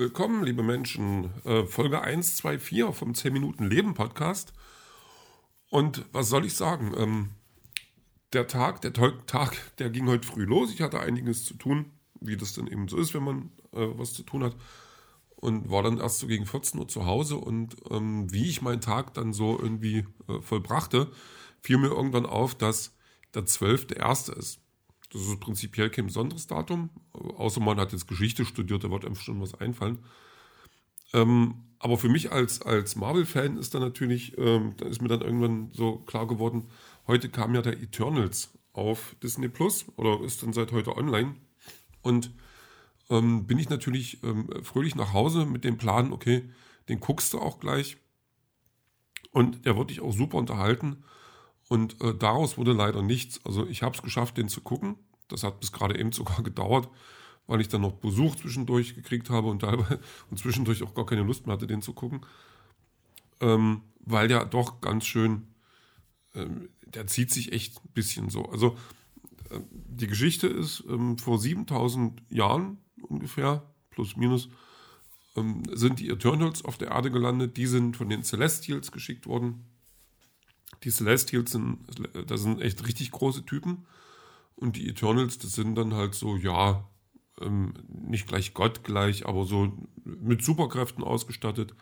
Willkommen, liebe Menschen. Äh, Folge 124 vom 10 Minuten Leben Podcast. Und was soll ich sagen? Ähm, der Tag, der Tag, der ging heute früh los. Ich hatte einiges zu tun, wie das dann eben so ist, wenn man äh, was zu tun hat. Und war dann erst so gegen 14 Uhr zu Hause. Und ähm, wie ich meinen Tag dann so irgendwie äh, vollbrachte, fiel mir irgendwann auf, dass der 12. der erste ist. Das ist prinzipiell kein besonderes Datum, außer man hat jetzt Geschichte studiert, da wird einem schon was einfallen. Ähm, aber für mich als, als Marvel-Fan ist da natürlich, ähm, da ist mir dann irgendwann so klar geworden, heute kam ja der Eternals auf Disney Plus oder ist dann seit heute online. Und ähm, bin ich natürlich ähm, fröhlich nach Hause mit dem Plan, okay, den guckst du auch gleich. Und der wird dich auch super unterhalten. Und äh, daraus wurde leider nichts. Also ich habe es geschafft, den zu gucken. Das hat bis gerade eben sogar gedauert, weil ich dann noch Besuch zwischendurch gekriegt habe und, teilweise, und zwischendurch auch gar keine Lust mehr hatte, den zu gucken. Ähm, weil der doch ganz schön, ähm, der zieht sich echt ein bisschen so. Also äh, die Geschichte ist, ähm, vor 7000 Jahren ungefähr, plus minus, ähm, sind die Eternals auf der Erde gelandet. Die sind von den Celestials geschickt worden die Celestials sind, das sind echt richtig große Typen. Und die Eternals, das sind dann halt so, ja, ähm, nicht gleich Gott gleich, aber so mit Superkräften ausgestattet.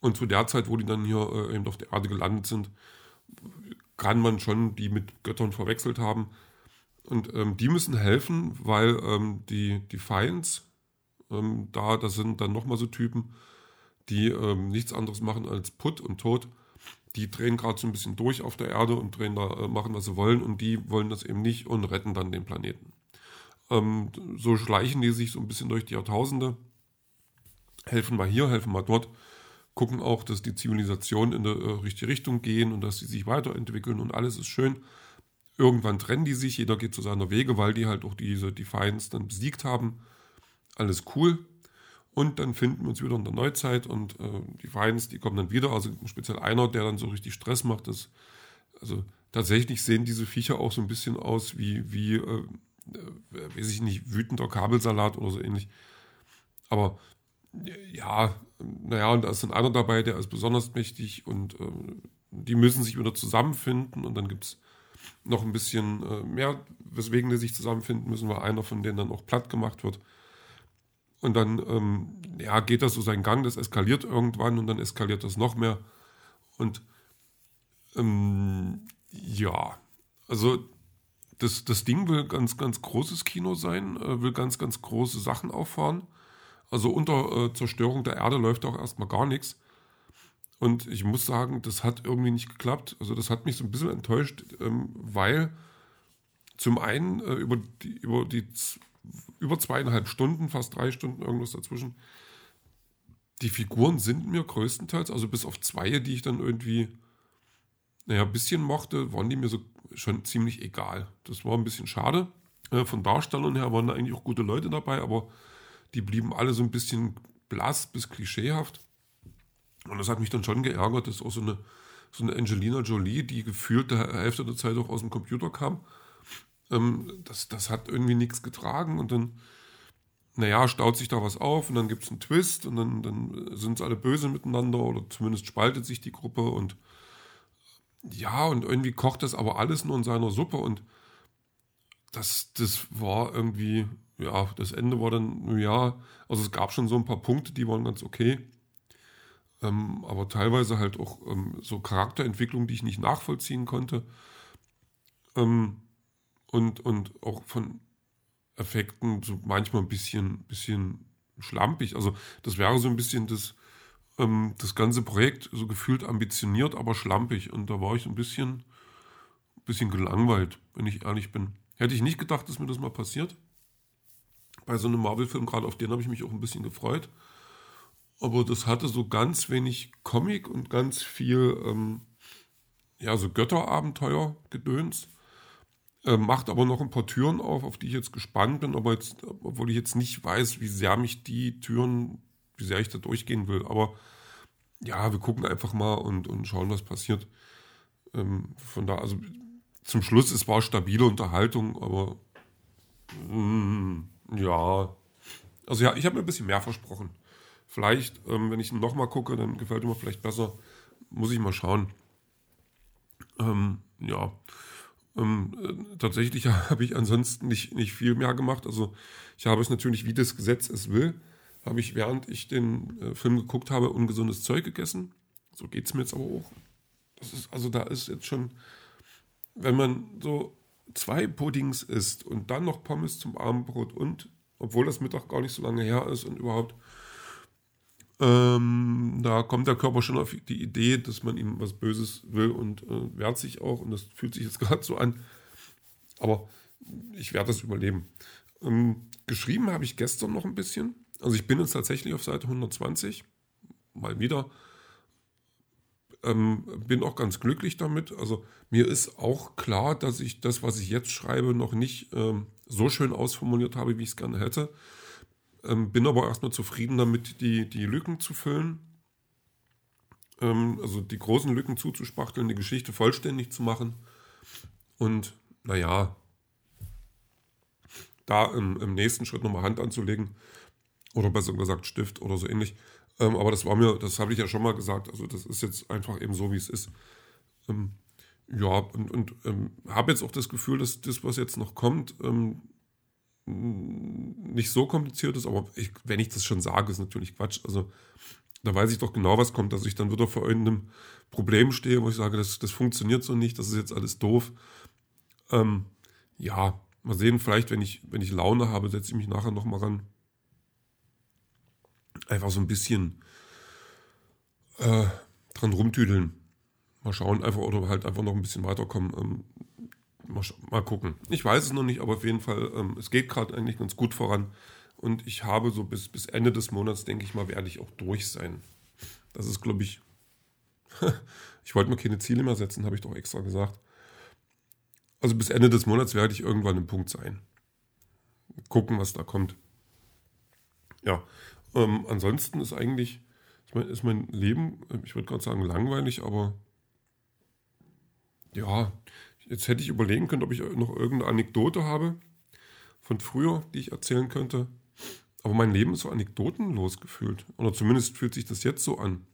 Und zu der Zeit, wo die dann hier äh, eben auf der Erde gelandet sind, kann man schon die mit Göttern verwechselt haben. Und ähm, die müssen helfen, weil ähm, die Defiants, ähm, da, das sind dann nochmal so Typen, die ähm, nichts anderes machen als Put und Tod die drehen gerade so ein bisschen durch auf der Erde und drehen da, äh, machen, was sie wollen und die wollen das eben nicht und retten dann den Planeten. Ähm, so schleichen die sich so ein bisschen durch die Jahrtausende, helfen mal hier, helfen mal dort, gucken auch, dass die Zivilisationen in die äh, richtige Richtung gehen und dass sie sich weiterentwickeln und alles ist schön. Irgendwann trennen die sich, jeder geht zu seiner Wege, weil die halt auch diese Defiance dann besiegt haben. Alles cool. Und dann finden wir uns wieder in der Neuzeit und äh, die Feinds, die kommen dann wieder. Also speziell einer, der dann so richtig Stress macht. Das, also tatsächlich sehen diese Viecher auch so ein bisschen aus wie, wie äh, äh, weiß ich nicht, wütender Kabelsalat oder so ähnlich. Aber ja, naja, und da ist dann einer dabei, der ist besonders mächtig und äh, die müssen sich wieder zusammenfinden und dann gibt es noch ein bisschen äh, mehr, weswegen die sich zusammenfinden müssen, weil einer von denen dann auch platt gemacht wird. Und dann ähm, ja, geht das so seinen Gang, das eskaliert irgendwann und dann eskaliert das noch mehr. Und ähm, ja, also das, das Ding will ganz, ganz großes Kino sein, äh, will ganz, ganz große Sachen auffahren. Also unter äh, Zerstörung der Erde läuft auch erstmal gar nichts. Und ich muss sagen, das hat irgendwie nicht geklappt. Also das hat mich so ein bisschen enttäuscht, ähm, weil zum einen äh, über die, über die über zweieinhalb Stunden, fast drei Stunden, irgendwas dazwischen. Die Figuren sind mir größtenteils, also bis auf zwei, die ich dann irgendwie, naja, ein bisschen mochte, waren die mir so schon ziemlich egal. Das war ein bisschen schade. Äh, von Darstellern her waren da eigentlich auch gute Leute dabei, aber die blieben alle so ein bisschen blass bis klischeehaft. Und das hat mich dann schon geärgert, dass auch so eine, so eine Angelina Jolie, die gefühlt der Hälfte der Zeit auch aus dem Computer kam, ähm, das, das hat irgendwie nichts getragen und dann, naja, staut sich da was auf und dann gibt es einen Twist und dann, dann sind es alle böse miteinander oder zumindest spaltet sich die Gruppe und ja, und irgendwie kocht das aber alles nur in seiner Suppe und das, das war irgendwie, ja, das Ende war dann, ja, also es gab schon so ein paar Punkte, die waren ganz okay. Ähm, aber teilweise halt auch ähm, so Charakterentwicklung, die ich nicht nachvollziehen konnte. Ähm, und, und auch von Effekten so manchmal ein bisschen, bisschen schlampig. Also das wäre so ein bisschen das, ähm, das ganze Projekt so gefühlt ambitioniert, aber schlampig. Und da war ich ein bisschen, bisschen gelangweilt, wenn ich ehrlich bin. Hätte ich nicht gedacht, dass mir das mal passiert. Bei so einem Marvel-Film, gerade auf den habe ich mich auch ein bisschen gefreut. Aber das hatte so ganz wenig Comic und ganz viel, ähm, ja, so Götterabenteuer-Gedöns. Äh, macht aber noch ein paar Türen auf, auf die ich jetzt gespannt bin, aber jetzt, obwohl ich jetzt nicht weiß, wie sehr mich die Türen, wie sehr ich da durchgehen will. Aber ja, wir gucken einfach mal und, und schauen, was passiert. Ähm, von da, also zum Schluss, es war stabile Unterhaltung, aber mm, ja. Also ja, ich habe mir ein bisschen mehr versprochen. Vielleicht, ähm, wenn ich nochmal gucke, dann gefällt mir vielleicht besser. Muss ich mal schauen. Ähm, ja. Ähm, äh, tatsächlich habe ich ansonsten nicht, nicht viel mehr gemacht. Also ich habe es natürlich, wie das Gesetz es will, habe ich, während ich den äh, Film geguckt habe, ungesundes Zeug gegessen. So geht es mir jetzt aber auch. Ist, also da ist jetzt schon, wenn man so zwei Puddings isst und dann noch Pommes zum Abendbrot und, obwohl das Mittag gar nicht so lange her ist und überhaupt, ähm, da kommt der Körper schon auf die Idee, dass man ihm was Böses will und äh, wehrt sich auch und das fühlt sich jetzt gerade so an. Aber ich werde das überleben. Ähm, geschrieben habe ich gestern noch ein bisschen. Also ich bin jetzt tatsächlich auf Seite 120. Mal wieder. Ähm, bin auch ganz glücklich damit. Also mir ist auch klar, dass ich das, was ich jetzt schreibe, noch nicht ähm, so schön ausformuliert habe, wie ich es gerne hätte. Ähm, bin aber erstmal zufrieden damit, die, die Lücken zu füllen. Ähm, also die großen Lücken zuzuspachteln, die Geschichte vollständig zu machen. Und naja, da im, im nächsten Schritt nochmal Hand anzulegen. Oder besser gesagt Stift oder so ähnlich. Ähm, aber das war mir, das habe ich ja schon mal gesagt. Also das ist jetzt einfach eben so, wie es ist. Ähm, ja, und, und ähm, habe jetzt auch das Gefühl, dass das, was jetzt noch kommt, ähm, nicht so kompliziert ist. Aber ich, wenn ich das schon sage, ist natürlich Quatsch. Also da weiß ich doch genau, was kommt, dass ich dann wieder vor irgendeinem Problem stehe, wo ich sage, das, das funktioniert so nicht, das ist jetzt alles doof. Ähm, ja, mal sehen, vielleicht, wenn ich, wenn ich Laune habe, setze ich mich nachher nochmal ran einfach so ein bisschen äh, dran rumtüdeln. Mal schauen, einfach oder halt einfach noch ein bisschen weiterkommen. Ähm, mal, gucken. Ich weiß es noch nicht, aber auf jeden Fall, ähm, es geht gerade eigentlich ganz gut voran. Und ich habe so bis, bis Ende des Monats, denke ich mal, werde ich auch durch sein. Das ist, glaube ich, ich wollte mir keine Ziele mehr setzen, habe ich doch extra gesagt. Also bis Ende des Monats werde ich irgendwann im Punkt sein. Gucken, was da kommt. Ja, ähm, ansonsten ist eigentlich, ist mein, ist mein Leben, äh, ich würde gerade sagen langweilig, aber ja, jetzt hätte ich überlegen können, ob ich noch irgendeine Anekdote habe von früher, die ich erzählen könnte. Aber mein Leben ist so anekdotenlos gefühlt. Oder zumindest fühlt sich das jetzt so an.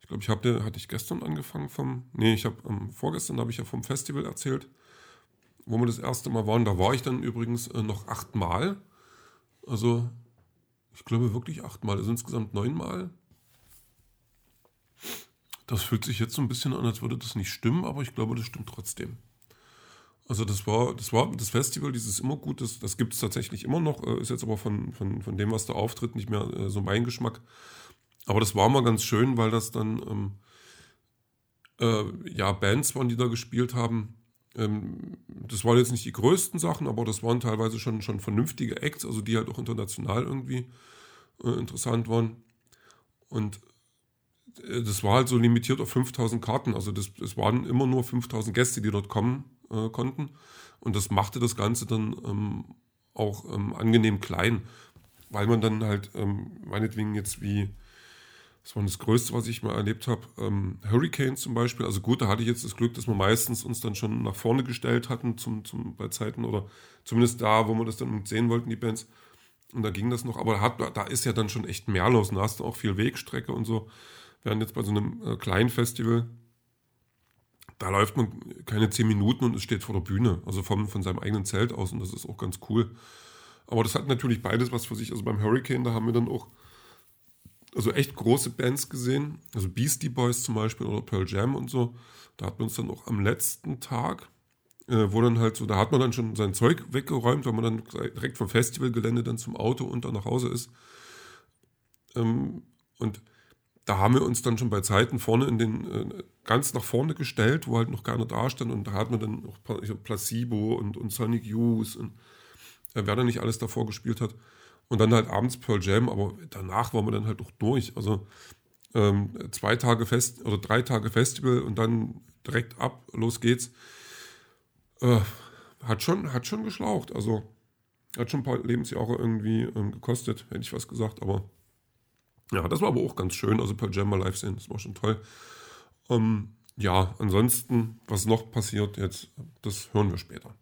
Ich glaube, ich habe, hatte ich gestern angefangen vom, nee, ich habe, ähm, vorgestern habe ich ja vom Festival erzählt, wo wir das erste Mal waren. Da war ich dann übrigens äh, noch achtmal. Also ich glaube wirklich achtmal, also insgesamt neunmal. Das fühlt sich jetzt so ein bisschen an, als würde das nicht stimmen, aber ich glaube, das stimmt trotzdem. Also das war, das war das Festival, dieses immer gut, das, das gibt es tatsächlich immer noch, äh, ist jetzt aber von, von, von dem, was da auftritt, nicht mehr äh, so mein Geschmack. Aber das war mal ganz schön, weil das dann ähm, äh, ja Bands waren, die da gespielt haben, ähm, das waren jetzt nicht die größten Sachen, aber das waren teilweise schon, schon vernünftige Acts, also die halt auch international irgendwie äh, interessant waren. Und äh, das war halt so limitiert auf 5000 Karten. Also das, das waren immer nur 5000 Gäste, die dort kommen äh, konnten. Und das machte das Ganze dann ähm, auch ähm, angenehm klein, weil man dann halt ähm, meinetwegen jetzt wie das war das Größte, was ich mal erlebt habe. Ähm, Hurricanes zum Beispiel. Also gut, da hatte ich jetzt das Glück, dass wir meistens uns dann schon nach vorne gestellt hatten zum, zum, bei Zeiten oder zumindest da, wo wir das dann sehen wollten, die Bands. Und da ging das noch. Aber hat, da ist ja dann schon echt mehr los. Da hast du auch viel Wegstrecke und so. Während jetzt bei so einem äh, kleinen Festival, da läuft man keine zehn Minuten und es steht vor der Bühne. Also vom, von seinem eigenen Zelt aus. Und das ist auch ganz cool. Aber das hat natürlich beides was für sich. Also beim Hurricane, da haben wir dann auch also echt große Bands gesehen, also Beastie Boys zum Beispiel oder Pearl Jam und so. Da hat man uns dann auch am letzten Tag, äh, wo dann halt so, da hat man dann schon sein Zeug weggeräumt, weil man dann direkt vom Festivalgelände dann zum Auto und dann nach Hause ist. Ähm, und da haben wir uns dann schon bei Zeiten vorne in den, äh, ganz nach vorne gestellt, wo halt noch keiner da stand und da hat man dann auch Placebo und, und Sonic Youth und äh, wer da nicht alles davor gespielt hat. Und dann halt abends Pearl Jam, aber danach waren wir dann halt auch durch. Also ähm, zwei Tage Fest oder drei Tage Festival und dann direkt ab, los geht's. Äh, hat, schon, hat schon geschlaucht. Also hat schon ein paar Lebensjahre irgendwie ähm, gekostet, hätte ich was gesagt, aber ja, das war aber auch ganz schön. Also Pearl Jam mal live sehen, das war schon toll. Ähm, ja, ansonsten, was noch passiert jetzt, das hören wir später.